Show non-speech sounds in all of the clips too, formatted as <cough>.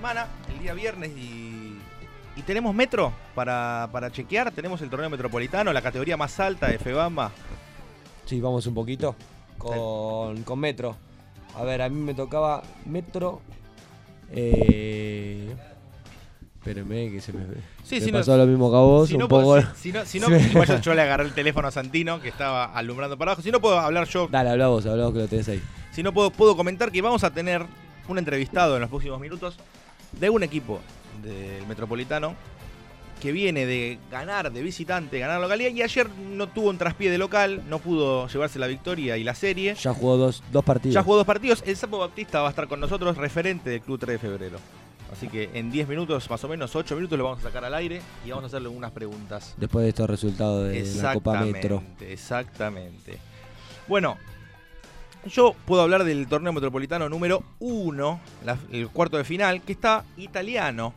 semana, el día viernes, y, y tenemos metro para, para chequear. Tenemos el torneo metropolitano, la categoría más alta de FEBAMA. Sí, vamos un poquito con, con Metro. A ver, a mí me tocaba Metro. Eh, espérenme que se me, Sí, me si no- pasó lo mismo que a vos. Si un no, poco... si, si no, <laughs> si no, yo, le agarré el teléfono a Santino, que estaba alumbrando para abajo. Si no puedo hablar yo, Dale, habla vos, habla vos que lo tenés ahí. si no puedo, puedo comentar que vamos a tener un entrevistado en los próximos minutos de un equipo del Metropolitano que viene de ganar de visitante, ganar la localidad y ayer no tuvo un traspié de local, no pudo llevarse la victoria y la serie. Ya jugó dos, dos partidos. Ya jugó dos partidos. El Sapo Baptista va a estar con nosotros, referente del Club 3 de Febrero. Así que en 10 minutos, más o menos 8 minutos, lo vamos a sacar al aire y vamos a hacerle unas preguntas. Después de estos resultados de la Copa Metro. Exactamente. Bueno, yo puedo hablar del torneo metropolitano número 1, el cuarto de final, que está italiano.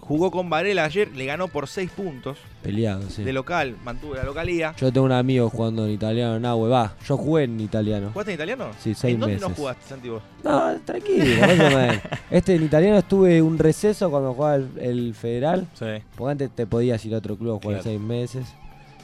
Jugó con Varela ayer, le ganó por 6 puntos. Peleado, sí. De local, mantuvo la localía. Yo tengo un amigo jugando en italiano en Nahue. Va, yo jugué en italiano. ¿Jugaste en italiano? Sí, seis ¿En dónde meses. no jugaste, Santi, vos? No, tranquilo. Este en italiano estuve un receso cuando jugaba el, el federal. Sí. Porque antes te podías ir a otro club a jugar Claro. seis meses.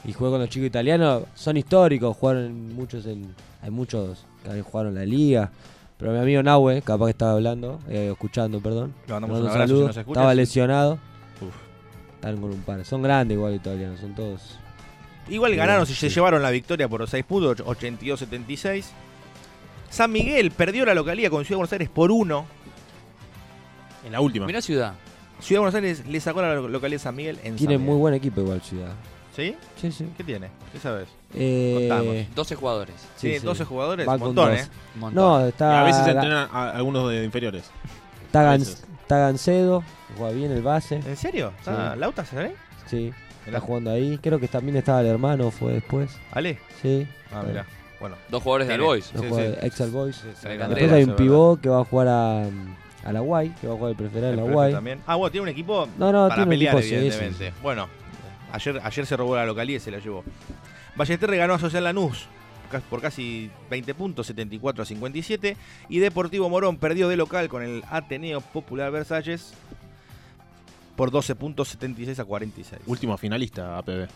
Y jugué con los chicos italianos. Son históricos, jugaron muchos en. Hay muchos que jugaron la liga. Pero mi amigo Nahue, capaz que estaba hablando, eh, escuchando, perdón. Le mandamos un abrazo si saludo. nos. Estaba lesionado. Uf. Están con un par. Son grandes igual italianos, son todos. Igual Sí, ganaron, sí. se llevaron la victoria por 6 puntos, 82-76. San Miguel perdió la localía con Ciudad de Buenos Aires por 1. En la última. Mirá ciudad. Ciudad de Buenos Aires le sacó la localidad de San Miguel en Tiene San muy buen equipo igual Ciudad. ¿Sí? Sí, sí. ¿Qué tiene? ¿Qué sabes? Eh, Contamos. 12 jugadores. sí, sí. 12 jugadores, Va un con montón, dos. ¿eh? Un montón. No, Y a veces Ga- entrenan a algunos de inferiores. está, Gan- Gancedo, juega bien el base. ¿En serio? ¿Está Sí. Lauta, ¿sabes? Sí, Mirá. está jugando ahí. Creo que también estaba el hermano, fue después. ¿Ale? Sí. Ah, mira. Bueno. Dos jugadores de Tiene. Albois. No Sí, juega sí. Excel Boys. Sí, sí, Hay sí, Candela, Después hay un verdad. pivot que va a jugar a, a la Guay, que va a jugar el preferente a la Guay. también. Ah, bueno, tiene un equipo No, no, para tiene un pelear, equipo, sí, evidentemente. Bueno, ayer, ayer se robó la localidad y se la llevó. Ballester ganó a Social Lanús por casi 20 puntos, 74 a 57. Y Deportivo Morón perdió de local con el Ateneo Popular Versalles por 12 puntos, 76 a 46. Último finalista APB.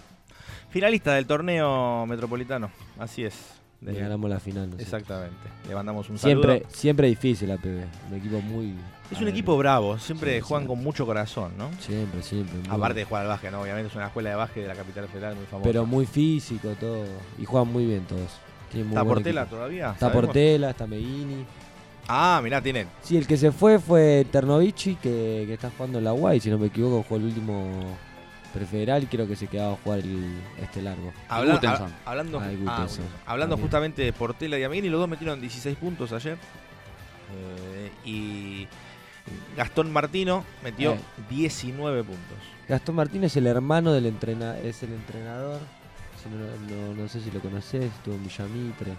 Finalista del torneo metropolitano, así es. Le ganamos la final. Exactamente. Le mandamos un Siempre, saludo. siempre difícil la PB. Un equipo muy. Es un equipo bravo, siempre Sí, juegan sí. con mucho corazón, ¿no? Siempre, siempre. Aparte de jugar al básquet, ¿no? Obviamente es una escuela de básquet de la capital federal muy famosa. Pero muy físico todo. Y juegan muy bien todos. Muy ¿Está Portela todavía? Está ¿Sabemos? Portela, está Meini. Ah, mirá, tienen. Sí, el que se fue fue Ternovici, que, que está jugando en la Guay, si no me equivoco, jugó el último prefederal creo que se quedaba a jugar el, este largo. Habla- ha- hablando Ah, ah, hablando También. justamente de Portela y Amiguini, los dos metieron 16 puntos ayer. Eh, y Gastón Martino metió Eh. 19 puntos. Gastón Martínez es el hermano del entrenador, es el entrenador. Si no, no- no sé si lo conoces, estuvo en Villamitre.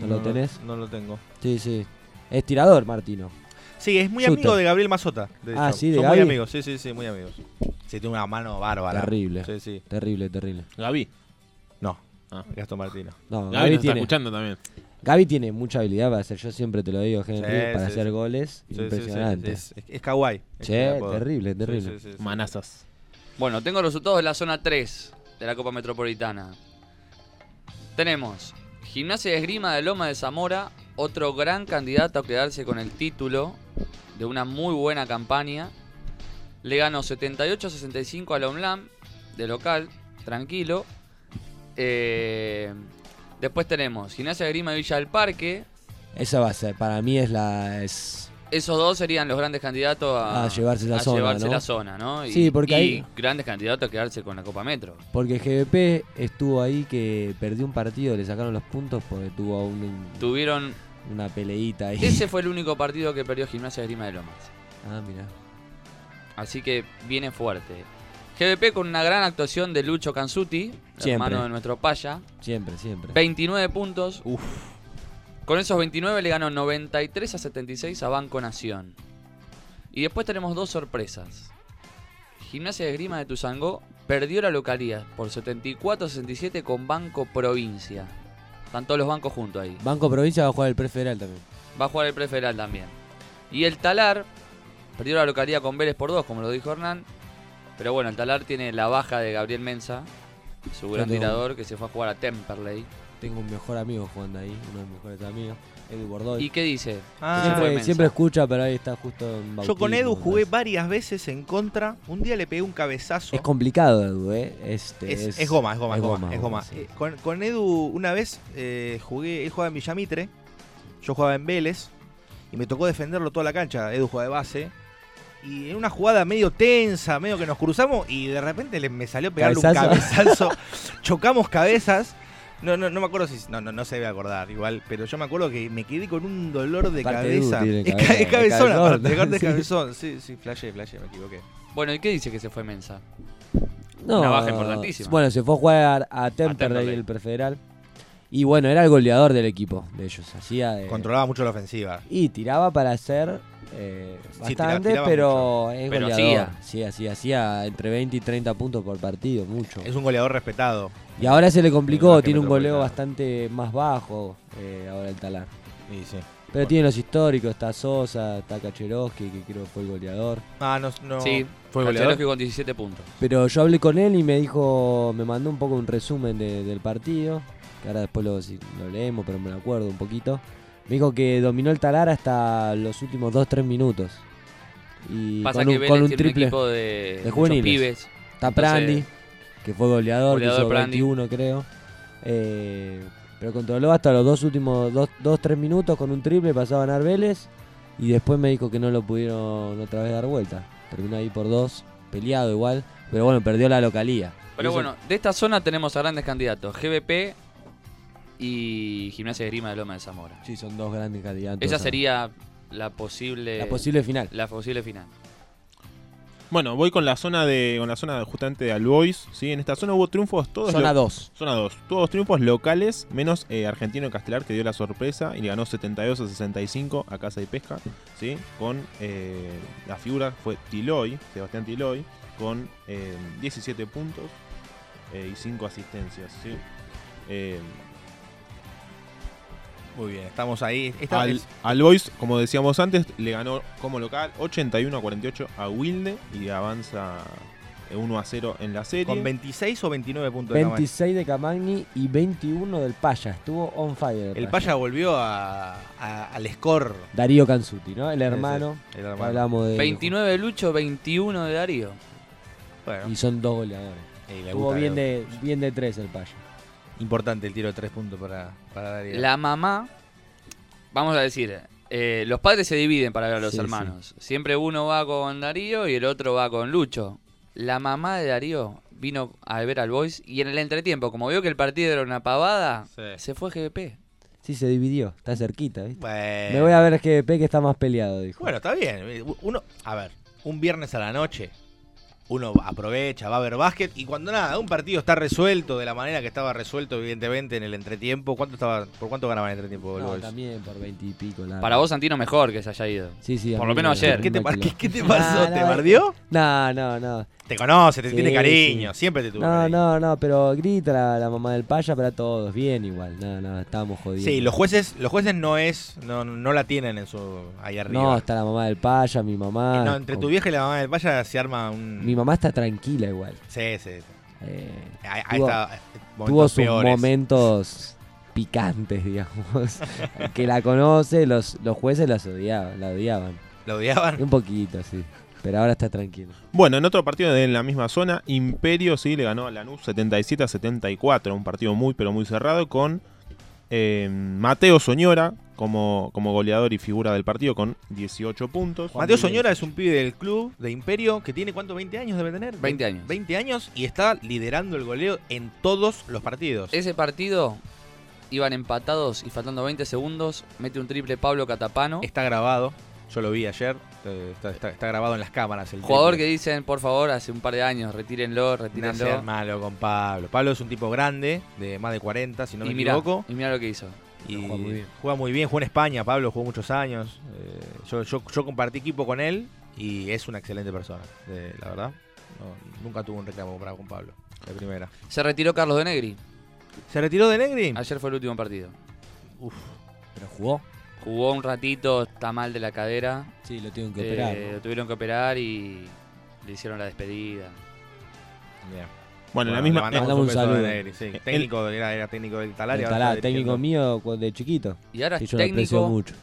¿No lo tenés? No lo tengo. Sí, sí. Es tirador, Martino. Sí, es muy Shooter. amigo de Gabriel Mazota. de Ah, sí, de Son Gaby. muy amigos, sí, sí, sí, muy amigos. Sí, tiene una mano bárbara. Terrible. Sí, sí. Terrible, terrible. Gaby. No, Ah. Gastón Martino. No, Gaby Gaby, nos está tiene, escuchando también. Gaby tiene mucha habilidad para hacer, yo siempre te lo digo, Henry, Sí, para sí, hacer sí. goles. Sí, sí, sí, impresionante. Es, es, kawaii. Che, terrible, Sí, terrible. sí, sí, sí. Manazas. Bueno, tengo los resultados de la zona 3 de la Copa Metropolitana. Tenemos Gimnasia de Esgrima de Loma de Zamora, otro gran candidato a quedarse con el título de una muy buena campaña. Le ganó 78 a 65 a la UNLAM de local, tranquilo. Eh, después tenemos Gimnasia Esgrima de Villa del Parque. Esa va a ser, para mí es la. Es, Esos dos serían los grandes candidatos a, A llevarse la a zona, llevarse ¿no? la zona, ¿no? Y, Sí, porque y ahí- grandes candidatos a quedarse con la Copa Metro. porque GBP estuvo ahí que perdió un partido, le sacaron los puntos porque tuvo un- Tuvieron una peleita ahí. Ese <laughs> fue el único partido que perdió Gimnasia de Grima de Lomas. Ah, mira. Así que viene fuerte. GBP con una gran actuación de Lucho Canzuti, hermano de nuestro Paya. Siempre, siempre. 29 puntos. Con esos 29 le ganó 93 a 76 a Banco Nación. Y después tenemos dos sorpresas. Gimnasia de Grima de Tuzangó perdió la localidad por 74 a 67 con Banco Provincia. Están todos los bancos juntos ahí. Banco Provincia va a jugar el prefederal también. Va a jugar el prefederal también. Y el Talar perdió la localidad con Vélez por dos, como lo dijo Hernán. Pero bueno, el Talar tiene la baja de Gabriel Mensa, su gran tirador, que se fue a jugar a Temperley. Tengo un mejor amigo jugando ahí, uno de mis mejores amigos, Edu Bordoy. ¿Y qué dice? Ah, siempre, escucha, pero ahí está justo en Yo con bautismo, Edu jugué varias veces en contra. Un día le pegué un cabezazo. Es complicado, Edu, ¿eh? Este, Es, es goma, es goma, es goma. es goma. sí. Eh, con, con Edu una vez eh, jugué, él jugaba en Villamitre, yo jugaba en Vélez y me tocó defenderlo toda la cancha. Edu jugaba de base. Y en una jugada medio tensa, medio que nos cruzamos y de repente le, me salió pegarle un cabezazo. <laughs> Chocamos cabezas. No, no, no me acuerdo si. No, no, no se debe acordar igual, pero yo me acuerdo que me quedé con un dolor de cabeza. Es, cabeza- ca- es es cabezón, cabezón, <laughs> aparte, Sí. cabezón. Sí, sí, flashé, flashé, me equivoqué. Bueno, ¿y qué dice que se fue Mensa? No, Una baja importantísima. Bueno, se fue a jugar a Temperley, el prefederal. Y bueno, era el goleador del equipo de ellos. Hacía. Controlaba mucho la ofensiva. Y tiraba para hacer eh, bastante, pero es Pero goleador. hacía. Sí, hacía, hacía entre 20 y 30 puntos por partido, mucho. Es un goleador respetado. Y ahora se le complicó, tiene un goleo bastante más bajo eh, ahora el Talar. Sí. Pero tiene los históricos, está Sosa, está Kacherovsky, que creo que fue el goleador. Ah, no, no. sí, fue goleador. con 17 puntos. Pero yo hablé con él y me dijo, me mandó un poco un resumen de- del partido, que ahora después lo, lo leemos, pero me lo acuerdo un poquito. Me dijo que dominó el Talar hasta los últimos 2-3 minutos. Y Pasa con que un, Vélez con un tiene triple. un equipo de, muchos juveniles. pibes. Está entonces- Prandi, que fue goleador, que Goleador hizo Prandi. 21 creo. Eh, pero controló hasta los dos últimos 2-3 minutos con un triple, pasaba a ganar Vélez. Y después me dijo que no lo pudieron otra vez dar vuelta. Terminó ahí por dos, peleado igual. Pero bueno, perdió la localía. Pero eso- bueno, de esta zona tenemos a grandes candidatos. GBP y Gimnasia de Grima de Loma de Zamora. Sí, son dos grandes candidatos. Esa sería la posible, la posible final. la posible final. Bueno, voy con la zona de con la zona justamente de Albois, ¿sí? En esta zona hubo triunfos todos Zona lo- 2. Zona 2. Todos triunfos locales, menos eh, Argentino Castelar que dio la sorpresa y le ganó 72 a 65 a Casa y Pesca, ¿sí? Con eh, la figura fue Tiloy, Sebastián Tiloy, con eh, 17 puntos eh, y 5 asistencias, ¿sí? Muy bien, estamos ahí. Esta al, es- al Boys, como decíamos antes, le ganó como local 81 a 48 a Wilde y avanza eh, 1 a 0 en la serie. con 26 o 29 puntos de Camagni. 26 de Camagni y 21 del Paya. Estuvo on fire. El Paya volvió a, a- al score. Darío Canzuti, ¿no? El hermano. El hermano. Hablamos de. 29 de Lucho, 21 de Darío. Bueno, Y son dos goleadores. Estuvo bien de, bien de tres el Paya. Importante el tiro de 3 puntos para, para Darío. La mamá, vamos a decir, eh, los padres se dividen para ver a los Sí, hermanos. Siempre uno va con Darío y el otro va con Lucho. La mamá de Darío vino a ver al Boys y en el entretiempo, como vio que el partido era una pavada, Sí. se fue GBP. Sí, se dividió. Está cerquita, ¿viste? Bueno. Me voy a ver GBP que está más peleado, dijo. Bueno, está bien. Uno, a ver, un viernes a la noche, uno aprovecha, va a ver básquet y cuando nada, un partido está resuelto de la manera que estaba resuelto, evidentemente, en el entretiempo. ¿Cuánto estaba, ¿Por cuánto ganaban el entretiempo? No, también por 20 y pico. largo. Para vos, Santino, mejor que se haya ido. Sí, sí. por lo menos me- ayer. ¿Qué te, qué- qué te pasó? ¿Te no, bardió? No, no, no. Te conoce, te Sí, tiene cariño, sí. siempre te tuvo No, cariño. no, no, pero grita la, la mamá del Paya para todos. Bien igual. No, no, estábamos jodidos. Sí, los jueces, los jueces no es, no, no la tienen en su ahí arriba. No, está la mamá del Paya, mi mamá. No, entre tu con- vieja y la mamá del Paya se arma un. Mi mamá está tranquila igual. Sí, sí. Eh, Tuvo- eh, tuvo momentos sus peores. momentos picantes, digamos. <laughs> Que la conoce, los, los jueces las odiaban, la odiaban. ¿Lo odiaban? Un poquito, sí. Pero ahora está tranquilo. Bueno, en otro partido de la misma zona, Imperio sí le ganó a Lanús 77 a 74, un partido muy pero muy cerrado con eh, Mateo Soñora como, como goleador y figura del partido con 18 puntos. Mateo Soñora es un pibe del club de Imperio que tiene ¿cuánto? ¿20 años debe tener? 20 años. 20 años y está liderando el goleo en todos los partidos. Ese partido iban empatados y faltando 20 segundos, mete un triple Pablo Catapano. Está grabado, yo lo vi ayer, eh, está, está- está grabado en las cámaras. El Jugador que dicen, por favor, hace un par de años, retírenlo, No retírenlo. seas malo con Pablo. Pablo es un tipo grande, de más de 40, si no me equivoco. y mira lo que hizo. Y juega muy bien. juega muy bien, jugó en España, Pablo jugó muchos años. Eh, yo, yo, yo compartí equipo con él y es una excelente persona, eh, la verdad. No, nunca tuvo un reclamo bravo con Pablo, de primera. Se retiró Carlos de Negri. ¿Se retiró de Negri? Ayer fue el último partido. Uf, Pero jugó. jugó un ratito, está mal de la cadera. Sí, lo tienen que eh, operar. Lo tuvieron que operar y le hicieron la despedida. Bien. Bueno, la le misma. mandamos mandamos un beso saludo. a Negri, sí. Técnico, era, era técnico del Talar. El técnico mío de chiquito. Y ahora es técnico mucho.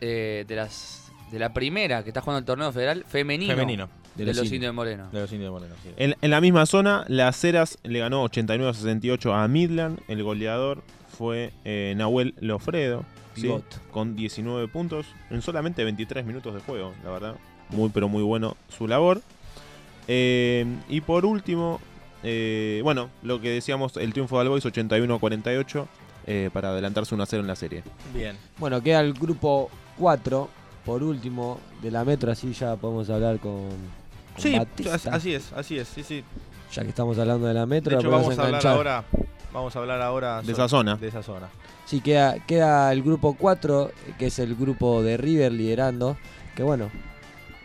eh, de las de la primera que está jugando el torneo federal femenino, Femenino. de, los, indios de Moreno. De los indios de Moreno, sí. En, en la misma zona, las Heras le ganó 89-68 a Midland. El goleador fue eh, Nahuel Lofredo, ¿sí? Con 19 puntos en solamente 23 minutos de juego, la verdad. Muy, pero muy bueno su labor. Eh, y por último, eh, bueno, lo que decíamos, el triunfo de Albois 81-48 eh, para adelantarse 1-0 en la serie. Bien. Bueno, queda el grupo 4, por último, de la Metro, así ya podemos hablar con, con Sí, Batista. así es, así es, sí, sí. Ya que estamos hablando de la De Metro, hecho, la podemos vamos a hablar ahora, vamos a hablar ahora De esa zona. De esa zona. Sí, queda, queda el grupo 4, que es el grupo de River liderando. Que bueno,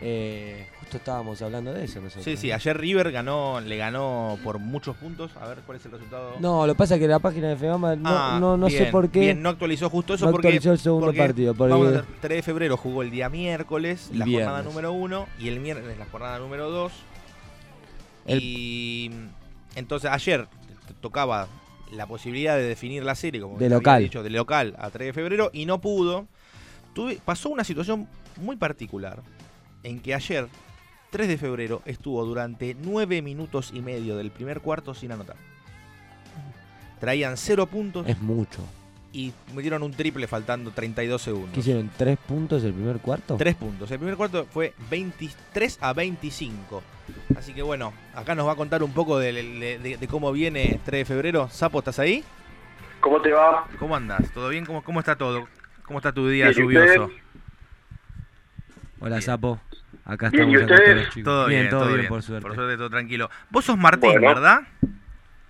eh, justo estábamos hablando de eso nosotros. Sí, sí, ayer River ganó, le ganó por muchos puntos. A ver cuál es el resultado. No, lo que pasa es que la página de FEMAMA no, Ah, no, no sé bien, por qué Bien, no actualizó justo eso no porque, actualizó el segundo porque partido. Porque vamos a ver, 3 de febrero jugó el día miércoles, la Viernes. jornada número 1, y el miércoles la jornada número 2. El- Y entonces ayer tocaba la posibilidad de definir la serie, como De local. dicho, de local a 3 de febrero, y no pudo. Tuve, pasó una situación muy particular, en que ayer, 3 de febrero, estuvo durante 9 minutos y medio del primer cuarto sin anotar. Traían 0 puntos es mucho. y metieron un triple faltando 32 segundos. ¿Qué hicieron? ¿Tres puntos el primer cuarto? 3 puntos. El primer cuarto fue 23 a 25. Así que bueno, acá nos va a contar un poco de, de- de- de cómo viene 3 de febrero. Sapo, ¿estás ahí? ¿Cómo te va? ¿Cómo andas? ¿Todo bien? ¿Cómo, cómo está todo? ¿Cómo está tu día Bien, ¿y lluvioso? Hola, Sapo. Acá Bien, estamos ¿y acá ustedes? todos. Todo bien, todo, todo bien, bien. por suerte. Por suerte, todo tranquilo. Vos sos Martín, Bueno. ¿verdad?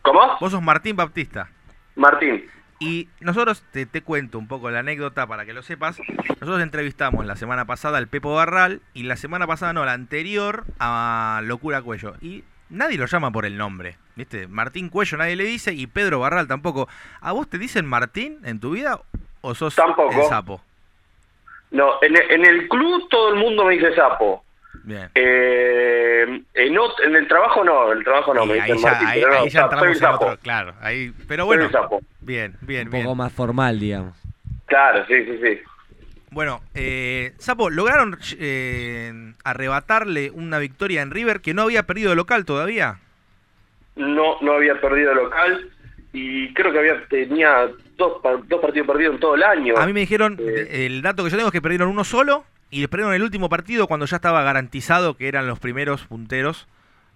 ¿Cómo? Vos sos Martín Baptista. Martín. Y nosotros te, te cuento un poco la anécdota para que lo sepas. Nosotros entrevistamos la semana pasada al Pepo Barral y la semana pasada, no, la anterior a Locura Cuello. Y nadie lo llama por el nombre, ¿viste? Martín Cuello nadie le dice y Pedro Barral tampoco. ¿A vos te dicen Martín en tu vida o sos Tampoco. el sapo? No, en, el- en el club todo el mundo me dice sapo. Bien. Eh, en, ot- en el trabajo no, en el trabajo no, me ahí dicen ya, Martín, ahí- pero no, ahí ya soy el sapo. otro. Claro, ahí. Pero Soy bueno, el sapo. bien, bien, Un bien. poco más formal, digamos. Claro, sí, sí, sí. Bueno, eh, Sapo, lograron eh, arrebatarle una victoria en River que no había perdido de local todavía. No, no había perdido local y creo que había tenía dos, dos partidos perdidos en todo el año. A mí me dijeron, Eh. de- el dato que yo tengo es que perdieron uno solo y perdieron el último partido cuando ya estaba garantizado que eran los primeros punteros.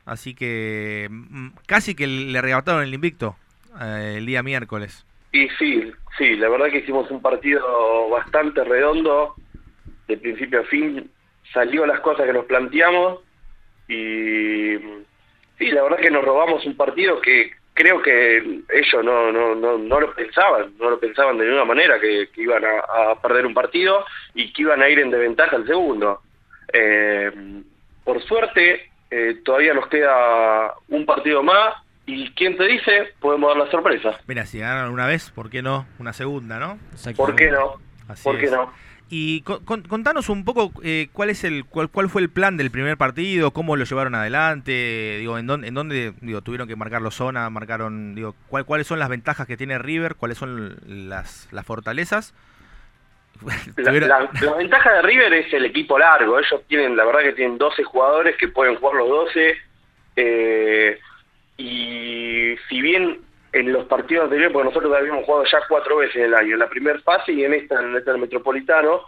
Así que mm, casi que le arrebataron el invicto eh, el día miércoles. Y sí, sí, la verdad que hicimos un partido bastante redondo, de principio a fin, salió las cosas que nos planteamos y sí, la verdad que nos robamos un partido que creo que ellos no, no, no, no lo pensaban, no lo pensaban de ninguna manera que, que iban a, a perder un partido y que iban a ir en desventaja al segundo. Eh, por suerte, eh, todavía nos queda un partido más y quién te dice, podemos dar la sorpresa. Mira, si ganaron una vez, ¿por qué no? Una segunda, ¿no? ¿Por qué no? Así ¿Por qué no? Y con- con- contanos un poco eh, cuál es el cuál, cuál fue el plan del primer partido, cómo lo llevaron adelante, digo, en dónde, en dónde digo, tuvieron que marcarlo zona, marcaron, digo, cuál- cuáles son las ventajas que tiene River, cuáles son las, las fortalezas. <laughs> La, la- la ventaja de River es el equipo largo. Ellos tienen, la verdad que tienen 12 jugadores que pueden jugar los 12. eh, y si bien en los partidos anteriores, porque nosotros habíamos jugado ya cuatro veces en el año, en la primera fase y en esta, en esta del Metropolitano,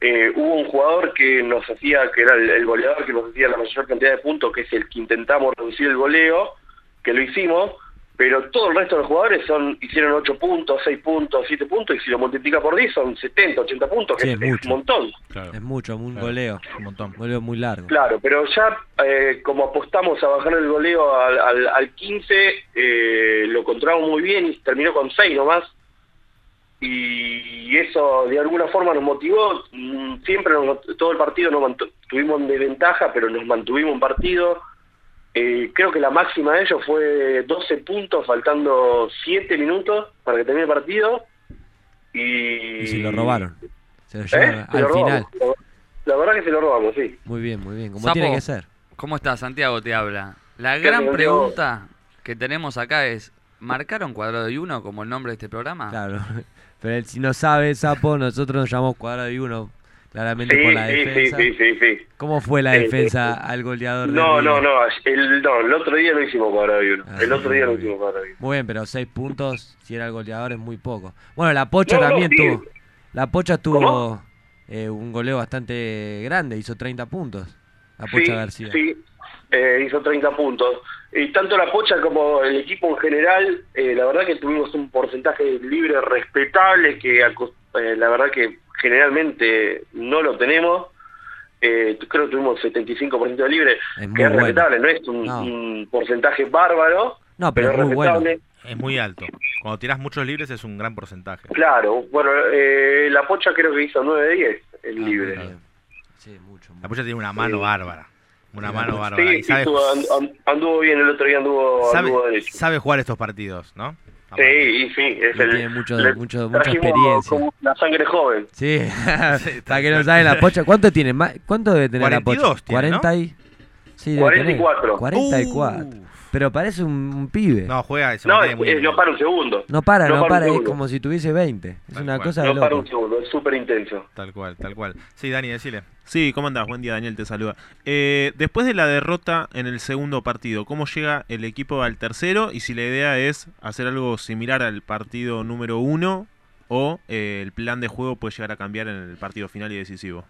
eh, hubo un jugador que nos hacía, que era el, el goleador que nos hacía la mayor cantidad de puntos, que es el que intentamos reducir el goleo, que lo hicimos, pero todo el resto de los jugadores son hicieron 8 puntos, 6 puntos, 7 puntos, y si lo multiplica por 10 son 70, 80 puntos, que Sí, es, es un montón. Es mucho, un Claro. goleo. un montón. Un goleo muy largo. Claro, pero ya eh, como apostamos a bajar el goleo al, al, al 15, eh, lo encontramos muy bien y terminó con 6 nomás. Y eso de alguna forma nos motivó. Mm, Siempre nos- todo el partido nos tuvimos de ventaja, pero nos mantuvimos en partido. Eh, creo que la máxima de ellos fue 12 puntos, faltando 7 minutos para que termine el partido. Y, Y si lo robaron. Se lo ¿Eh? Se al lo final. robamos. La verdad que se lo robamos, sí. Muy bien, muy bien. Como Sapo. tiene que ser. ¿Cómo estás? Santiago te habla. La ¿Qué gran pregunta que tenemos acá es, ¿marcaron cuadrado y uno como el nombre de este programa? Claro. <laughs> Pero él, si no sabe, Sapo, nosotros nos llamamos cuadrado y uno. Claramente Sí, por la sí, sí, defensa. sí, sí, sí. ¿Cómo fue la defensa al goleador de No, no, no el, no, el otro día no hicimos cuadrado y uno. Ah, El otro día no hicimos cuadrado y uno. Muy bien, pero seis puntos, si era el goleador, es muy poco. Bueno, la Pocha No, no, también sí. tuvo. La Pocha tuvo eh, un goleo bastante grande, hizo 30 puntos. La Pocha García. sí, eh, hizo 30 puntos. Y tanto la Pocha como el equipo en general, eh, la verdad que tuvimos un porcentaje libre respetable que eh, la verdad que generalmente no lo tenemos. Eh, creo que tuvimos 75% de libre, Es que es bueno. respetable, no es un, No. un porcentaje bárbaro, No, pero pero es muy bueno. Es muy alto. Cuando tirás muchos libres es un gran porcentaje. Claro, bueno, eh, la Pocha creo que hizo 9 de 10 el Ah, libre. Sí, mucho. La polla tiene una mano Sí. bárbara. Una mano bárbara. Sí, y sabe, anduvo bien el otro día, anduvo, sabe, anduvo derecho. sabe jugar estos partidos, ¿no? Sí, y sí, es Y el, tiene mucho- le mucho- mucha experiencia. como la sangre joven. Sí, <laughs> Sí, para que no saben la Pocha. ¿Cuánto tiene? ¿Cuánto debe tener la 42 Pocha? tiene, ¿no? 40 y... Sí, debe tener. 44. 44. Uh. Pero parece un, un pibe. No, juega se No, es- muy es- no para un segundo. No para, No no, para para, es como si tuviese 20. Es Tal una cual. cosa de No para loco. un segundo, es súper intenso. Tal cual, tal cual. Sí, Dani, decile. Sí, ¿cómo andás? Buen día, Daniel, te saluda. Eh, después de la derrota en el segundo partido, ¿cómo llega el equipo al tercero? Y si la idea es hacer algo similar al partido número uno o eh, el plan de juego puede llegar a cambiar en el partido final y decisivo.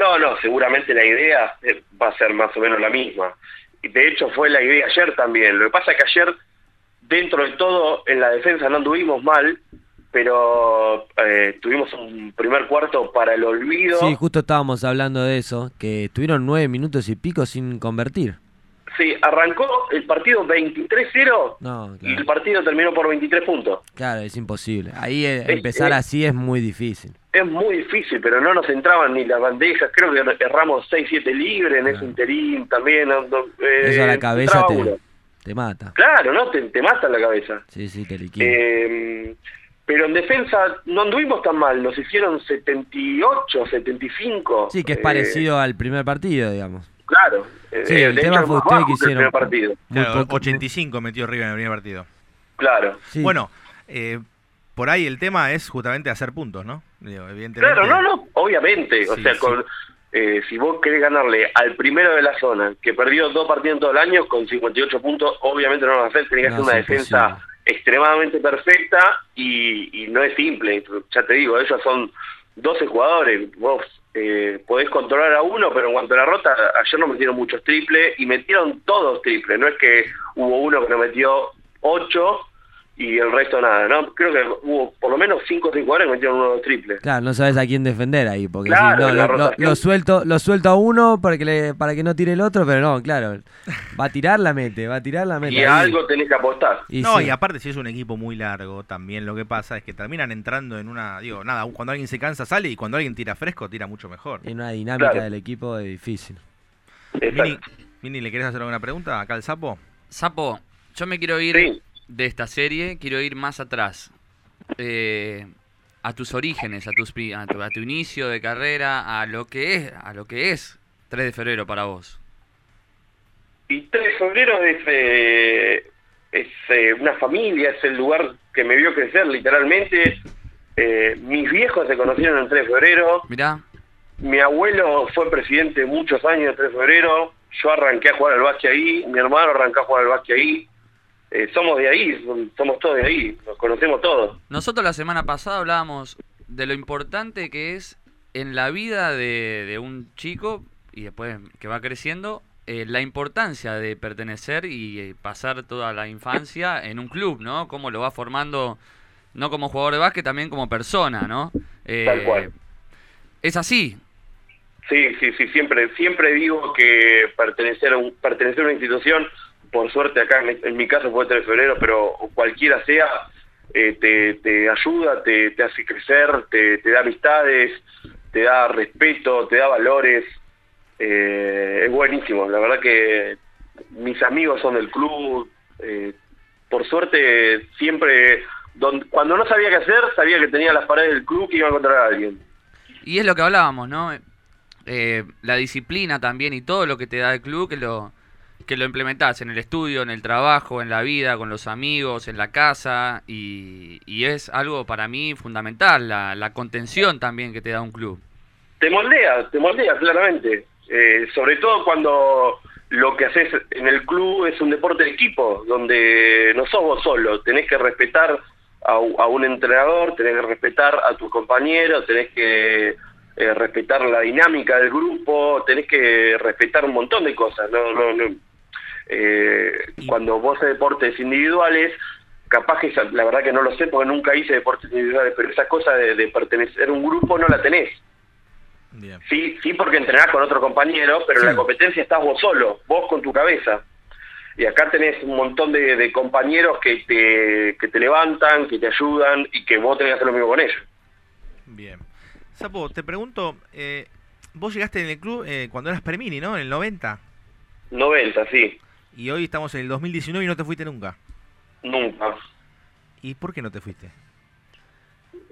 No, no, seguramente la idea va a ser más o menos la misma. De hecho fue la idea ayer también. Lo que pasa es que ayer, dentro de todo, en la defensa no anduvimos mal, pero eh, tuvimos un primer cuarto para el olvido. Sí, justo estábamos hablando de eso, que estuvieron nueve minutos y pico sin convertir. Sí, arrancó el partido 23-0 No, y el partido terminó por 23 puntos. claro, es imposible. Ahí eh, Es- empezar es- así es muy difícil. Es muy difícil, pero no nos entraban ni las bandejas. Creo que erramos 6-7 libres en ese interín también. eh, Eso a la cabeza te, uno. te mata. Claro, ¿no? Te, te mata la cabeza. Sí, sí, te liquida. Eh, pero en defensa no anduvimos tan mal. Nos hicieron 78, 75. sí, que es eh, parecido al primer partido, digamos. Claro. eh, Sí, de el tema fue ustedes que el hicieron primer partido. Claro, poco- 85 metió River en el primer partido. Claro. Sí. Bueno, eh, por ahí el tema es justamente hacer puntos, ¿no? Digo, evidentemente. Claro, no, no, obviamente. O sea, sí. con, eh, si vos querés ganarle al primero de la zona, que perdió dos partidos en todo el año, con 58 puntos, obviamente no lo vas a hacer. Tenés que No, hacer una defensa extremadamente perfecta y, y no es simple. Ya te digo, ellos son 12 jugadores. Vos eh, podés controlar a uno, pero en cuanto a la rota, ayer no metieron muchos triples y metieron todos triples. No es que hubo uno que no metió 8 y el resto nada, ¿no? Creo que hubo por lo menos 5 o 6 jugadores que metieron uno o dos triples. Claro, no sabes a quién defender ahí, porque Claro, si, no, lo, lo- lo suelto, lo suelto a uno para que le, para que no tire el otro, pero no, claro, va a tirar la mete, va a tirar la mete. Y ahí. a algo tenés que apostar. Y no, sí. y aparte si es un equipo muy largo, también lo que pasa es que terminan entrando en una, digo, nada, cuando alguien se cansa sale y cuando alguien tira fresco tira mucho mejor. en una dinámica Claro. del equipo es difícil. Mini, Mini, ¿le querés hacer alguna pregunta acá al sapo? Sapo, yo me quiero ir Sí. De esta serie, quiero ir más atrás. Eh, a tus orígenes, a, tus, a, tu, a tu inicio de carrera, a lo que es, a lo que es 3 de febrero para vos. Y 3 de febrero es, eh, es eh, una familia, es el lugar que me vio crecer literalmente. Eh, mis viejos se conocieron el 3 de febrero. Mirá, Mi abuelo fue presidente muchos años el 3 de febrero. Yo arranqué a jugar al básquet ahí. Mi hermano arrancó a jugar al básquet ahí. Eh, somos de ahí, som- somos todos de ahí. Nos conocemos todos. nosotros la semana pasada hablábamos de lo importante que es en la vida de, de un chico y después que va creciendo, eh, la importancia de pertenecer y eh, pasar toda la infancia en un club, ¿no? Cómo lo va formando, no como jugador de básquet, también como persona, ¿no? Eh, Tal cual. Es así, Sí, sí, sí, siempre, siempre digo que pertenecer a, un- pertenecer a una institución, por suerte acá en, mi- caso fue el 3 de febrero, pero cualquiera sea, eh, te, te ayuda, te, te hace crecer, te, te da amistades, te da respeto, te da valores, eh, es buenísimo, la verdad que mis amigos son del club, eh, por suerte siempre, don- cuando no sabía qué hacer, sabía que tenía las paredes del club que iba a encontrar a alguien. Y es lo que hablábamos, ¿no? Eh, la disciplina también y todo lo que te da el club que lo, que lo implementás en el estudio, en el trabajo, en la vida, con los amigos, en la casa. Y, y es algo para mí fundamental, la, la contención también que te da un club. te moldea, te moldea claramente. Eh, sobre todo cuando lo que haces en el club es un deporte de equipo, donde no sos vos solo, tenés que respetar a, a un entrenador, tenés que respetar a tus compañeros, tenés que eh, respetar la dinámica del grupo, tenés que respetar un montón de cosas. No, no, no. Eh, cuando vos haces deportes individuales, capaz que la verdad que no lo sé porque nunca hice deportes individuales, pero esa cosa de, de pertenecer a un grupo no la tenés. Bien. Sí, sí porque entrenás con otro compañero, pero en la competencia estás vos solo, vos con tu cabeza. Y acá tenés un montón de, de compañeros que te, que te levantan, que te ayudan y que vos tenés que hacer lo mismo con ellos. Bien. Sapo, te pregunto, eh, vos llegaste en el club eh, cuando eras Permini, ¿no? En el 90. 90, sí, Y hoy estamos en el 2019 y no te fuiste nunca. nunca. ¿Y por qué no te fuiste?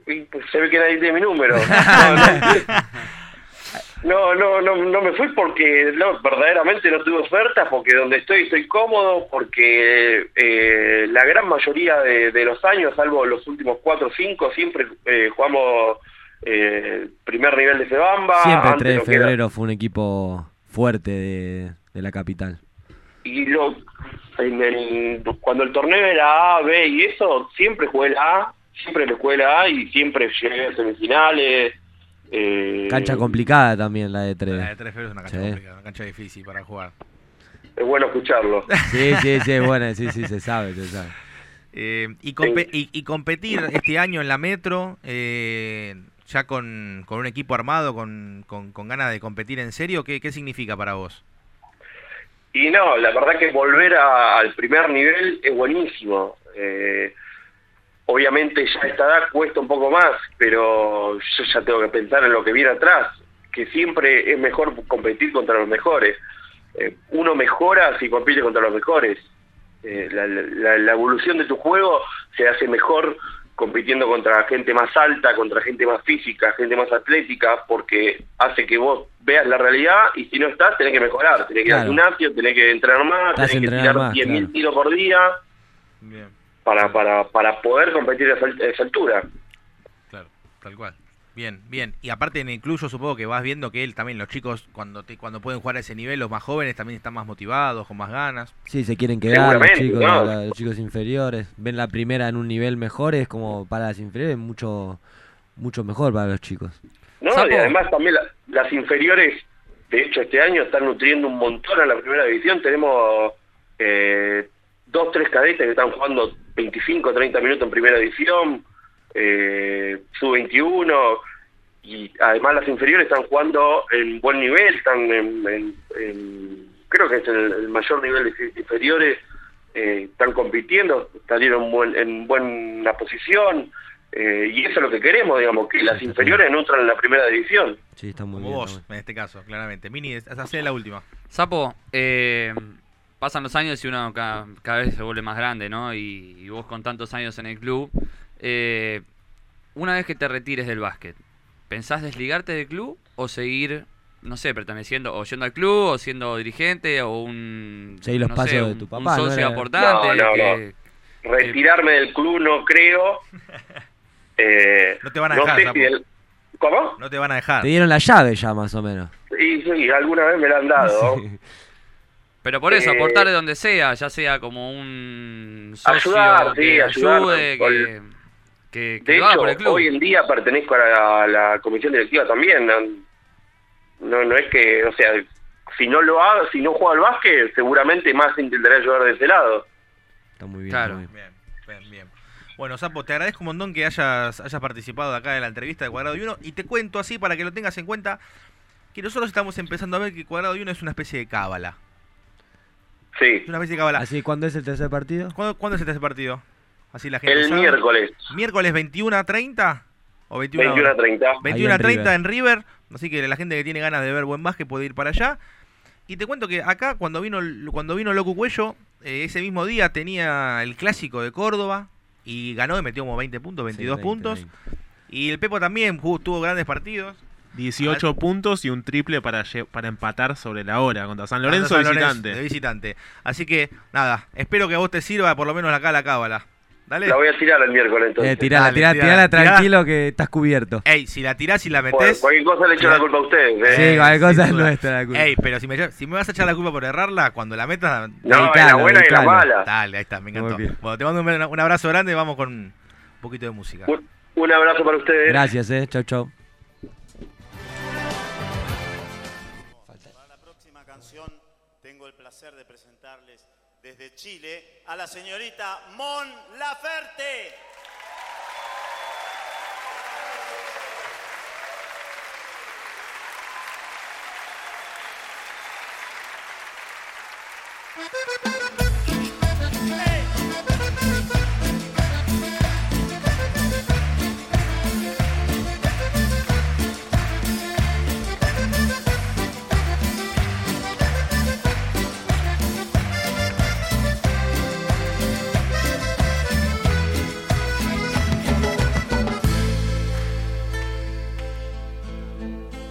Y, pues, se ve que nadie tiene mi número. <laughs> No, no, no, no, no me fui porque no, verdaderamente no tuve ofertas, porque donde estoy estoy cómodo, porque eh, la gran mayoría de, de los años, salvo los últimos cuatro o cinco, siempre eh, jugamos eh, primer nivel de Febamba. Siempre antes 3 de era- febrero fue un equipo fuerte de, de la capital. Y lo, en el- cuando el torneo era A, B y eso, siempre jugué la A, siempre le jugué la A y siempre llegué a semifinales. eh, Cancha complicada también la de La de 3. Tres Febrero es una cancha Sí. complicada, una cancha difícil para jugar. Es bueno escucharlo. <laughs> Sí, sí, sí, bueno, sí, sí, se sabe, se sabe. Eh, y, y competir este año en la Metro, eh, ya con, con un equipo armado, con, con, con ganas de competir en serio, ¿qué, qué significa para vos? Y no, la verdad que volver a- al primer nivel es buenísimo. Eh, obviamente ya esta edad cuesta un poco más, pero yo ya tengo que pensar en lo que viene atrás, que siempre es mejor competir contra los mejores. Eh, uno mejora si compite contra los mejores. Eh, la evolución de tu juego se hace mejor compitiendo contra gente más alta, contra gente más física, gente más atlética, porque hace que vos veas la realidad y si no estás, tenés que mejorar, tenés que ir al Claro. gimnasio, tenés que entrenar más, hace tenés que tirar más, 10.000 claro. tiros por día Bien, para, para, para poder competir a esa, a esa altura. claro, tal cual. Bien, bien. Y aparte en el club yo supongo que vas viendo que él también, los chicos, cuando te, cuando pueden jugar a ese nivel, los más jóvenes también están más motivados, con más ganas. Sí, se quieren quedar los chicos, ¿no? la- los chicos inferiores. Ven la primera en un nivel mejor, es como para las inferiores mucho mucho mejor para los chicos. ¿no? Sapo. Y además también la- las inferiores, de hecho este año están nutriendo un montón a la primera división. Tenemos eh, dos, tres cadetes que están jugando 25, 30 minutos en primera división, eh, sub-21, y además las inferiores están jugando en buen nivel, están en, en- en- creo que es el, el mayor nivel de inferiores, eh, están compitiendo, salieron en, buen- en buena posición, eh, y eso es lo que queremos, digamos, que las inferiores nutran la primera división. Sí, está muy Como bien. vos, en este caso, claramente. Mini, hacé la última. Sapo, eh, pasan los años y uno ca- cada, vez se vuelve más grande, ¿no? Y, y vos con tantos años en el club, eh, una vez que te retires del básquet, ¿pensás desligarte del club o seguir, no sé, perteneciendo o yendo al club o siendo dirigente o un, Seguir los no pasos sé, de un- tu un papá, ¿no? socio Era- aportante? No, no, que- Retirarme del club no creo. <laughs> Eh, No te van a no dejar, sé si ¿Cómo? No te van a dejar. Te dieron la llave ya más o menos. Y sí, alguna vez me la han dado. <laughs> Sí. Pero por eso, Eh, aportar de donde sea, ya sea como un socio Ayudar, sí, que ayudar, ayude, con- que, que, que De hecho, por el club. hoy en día pertenezco a la, a la comisión directiva también. No, no, no es que, o sea, si no lo hago, si no juego al básquet, seguramente más intentaré ayudar de ese lado. Está muy bien. Claro. está muy bien. Bien, bien, bien. Bueno, Sapo, te agradezco un montón que hayas, hayas participado acá en la entrevista de Cuadrado y Uno. Y te cuento así para que lo tengas en cuenta que nosotros estamos empezando a ver que Cuadrado y Uno es una especie de cábala. Sí, Es una especie de cábala. Así, ¿cuándo es el tercer partido? ¿Cuándo, cuándo es este partido? Así la gente el sabe. miércoles, ¿Miércoles 21 a 30? ¿O 21 21 a 30. 21 a en 30 River. en River. Así que la gente que tiene ganas de ver buen básquet puede ir para allá. Y te cuento que acá, cuando vino cuando vino Loco Cuello, eh, ese mismo día tenía el clásico de Córdoba. Y ganó y metió como 20 puntos, 22 Sí, 20, puntos. 20. Y el Pepo también jugó- tuvo grandes partidos. 18 puntos y un triple para, para empatar sobre la hora contra San Lorenzo San Lorenzo, visitante. de visitante. Así que, nada, espero que a vos te sirva por lo menos acá la cábala. Dale. La voy a tirar el miércoles entonces. Eh, tirala, Dale, tirala, tirala, tirala tranquilo que estás cubierto. Ey, si la tirás y la Bueno, metés. cualquier cosa le echo la culpa a ustedes. ¿eh? Sí, cualquier cosa sin es nuestra la culpa. Ey, pero si me, lle- si me vas a echar la culpa por errarla, cuando la metas. no, la dedicalo, buena y la mala. Dale, ahí está, me encantó. Bueno, te mando un, un abrazo grande y vamos con un poquito de música. Un, un abrazo para ustedes. Gracias, eh. Chau, chau. Para la próxima canción tengo el placer de presentarles desde Chile a la señorita Mon Laferte. <laughs>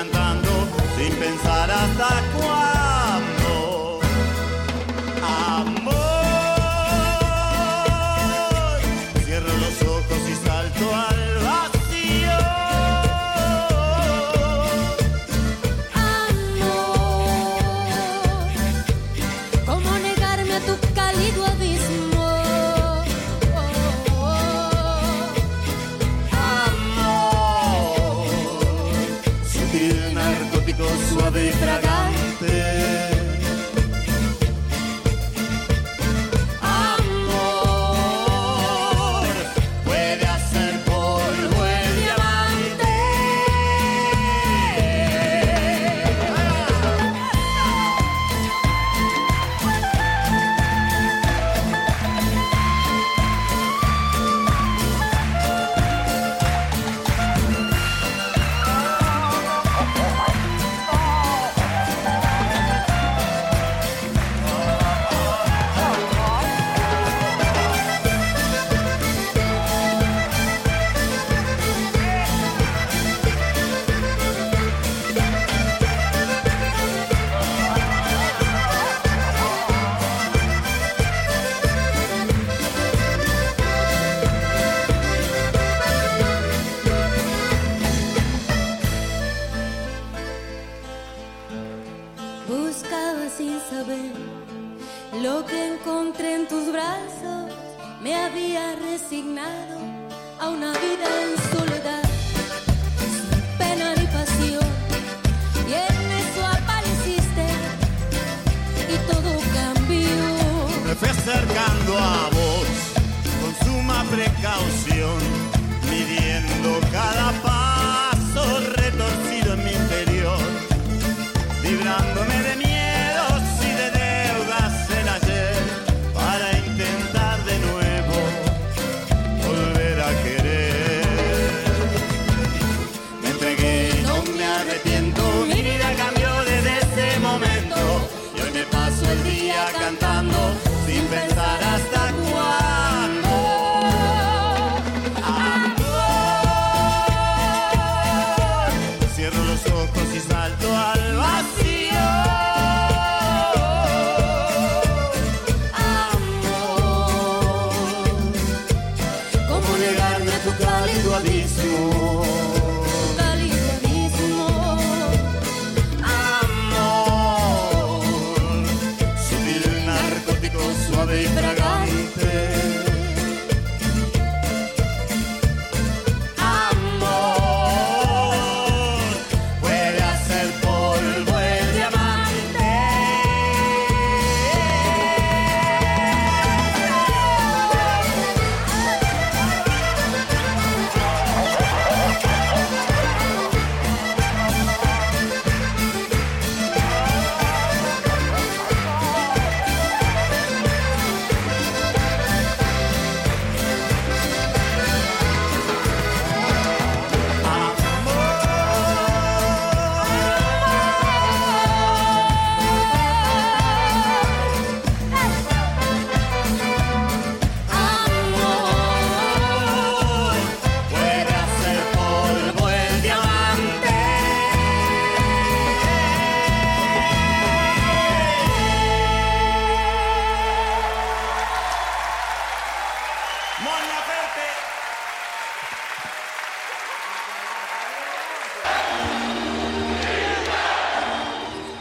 cantando sin pensar hasta cuándo.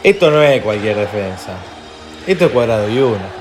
Esto no es cualquier defensa. Esto es cuadrado y uno.